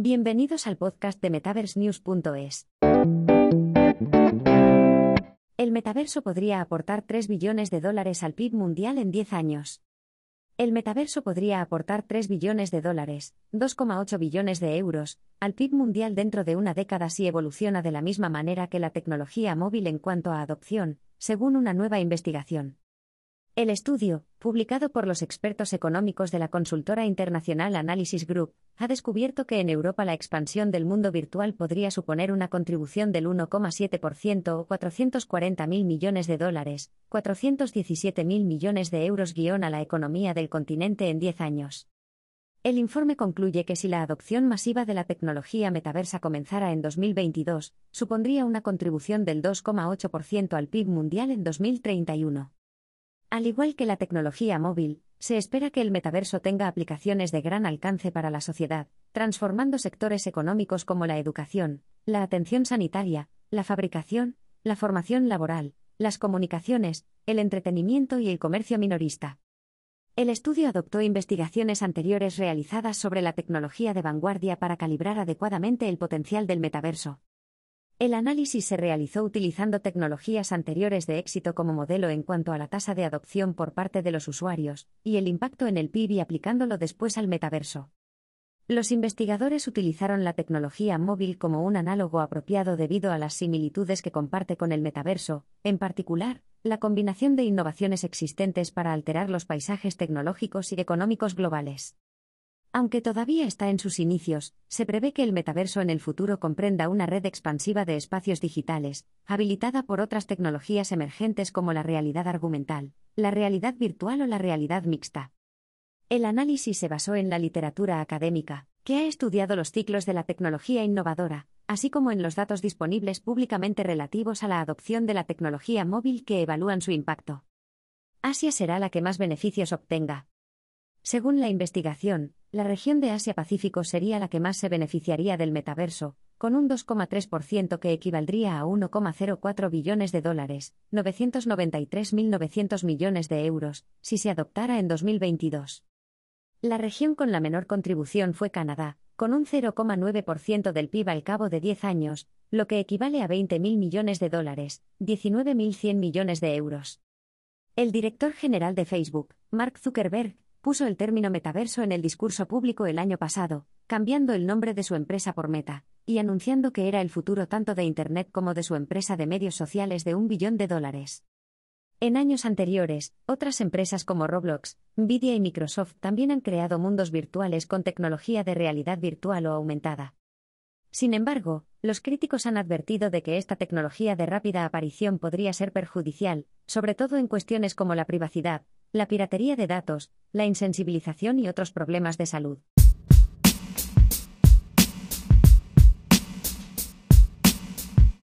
Bienvenidos al podcast de MetaverseNews.es. El metaverso podría aportar 3 billones de dólares al PIB mundial en 10 años. El metaverso podría aportar 3 billones de dólares, 2,8 billones de euros, al PIB mundial dentro de una década si evoluciona de la misma manera que la tecnología móvil en cuanto a adopción, según una nueva investigación. El estudio, publicado por los expertos económicos de la consultora internacional Analysis Group, ha descubierto que en Europa la expansión del mundo virtual podría suponer una contribución del 1,7% o 440.000 millones de dólares, 417.000 millones de euros guion a la economía del continente en 10 años. El informe concluye que si la adopción masiva de la tecnología metaversa comenzara en 2022, supondría una contribución del 2,8% al PIB mundial en 2031. Al igual que la tecnología móvil, se espera que el metaverso tenga aplicaciones de gran alcance para la sociedad, transformando sectores económicos como la educación, la atención sanitaria, la fabricación, la formación laboral, las comunicaciones, el entretenimiento y el comercio minorista. El estudio adoptó investigaciones anteriores realizadas sobre la tecnología de vanguardia para calibrar adecuadamente el potencial del metaverso. El análisis se realizó utilizando tecnologías anteriores de éxito como modelo en cuanto a la tasa de adopción por parte de los usuarios, y el impacto en el PIB y aplicándolo después al metaverso. Los investigadores utilizaron la tecnología móvil como un análogo apropiado debido a las similitudes que comparte con el metaverso, en particular, la combinación de innovaciones existentes para alterar los paisajes tecnológicos y económicos globales. Aunque todavía está en sus inicios, se prevé que el metaverso en el futuro comprenda una red expansiva de espacios digitales, habilitada por otras tecnologías emergentes como la realidad argumental, la realidad virtual o la realidad mixta. El análisis se basó en la literatura académica, que ha estudiado los ciclos de la tecnología innovadora, así como en los datos disponibles públicamente relativos a la adopción de la tecnología móvil que evalúan su impacto. Asia será la que más beneficios obtenga. Según la investigación, la región de Asia-Pacífico sería la que más se beneficiaría del metaverso, con un 2,3% que equivaldría a 1,04 billones de dólares, 993.900 millones de euros, si se adoptara en 2022. La región con la menor contribución fue Canadá, con un 0,9% del PIB al cabo de 10 años, lo que equivale a 20.000 millones de dólares, 19.100 millones de euros. El director general de Facebook, Mark Zuckerberg, puso el término metaverso en el discurso público el año pasado, cambiando el nombre de su empresa por Meta, y anunciando que era el futuro tanto de Internet como de su empresa de medios sociales de un billón de dólares. En años anteriores, otras empresas como Roblox, Nvidia y Microsoft también han creado mundos virtuales con tecnología de realidad virtual o aumentada. Sin embargo, los críticos han advertido de que esta tecnología de rápida aparición podría ser perjudicial, sobre todo en cuestiones como la privacidad, la piratería de datos, la insensibilización y otros problemas de salud.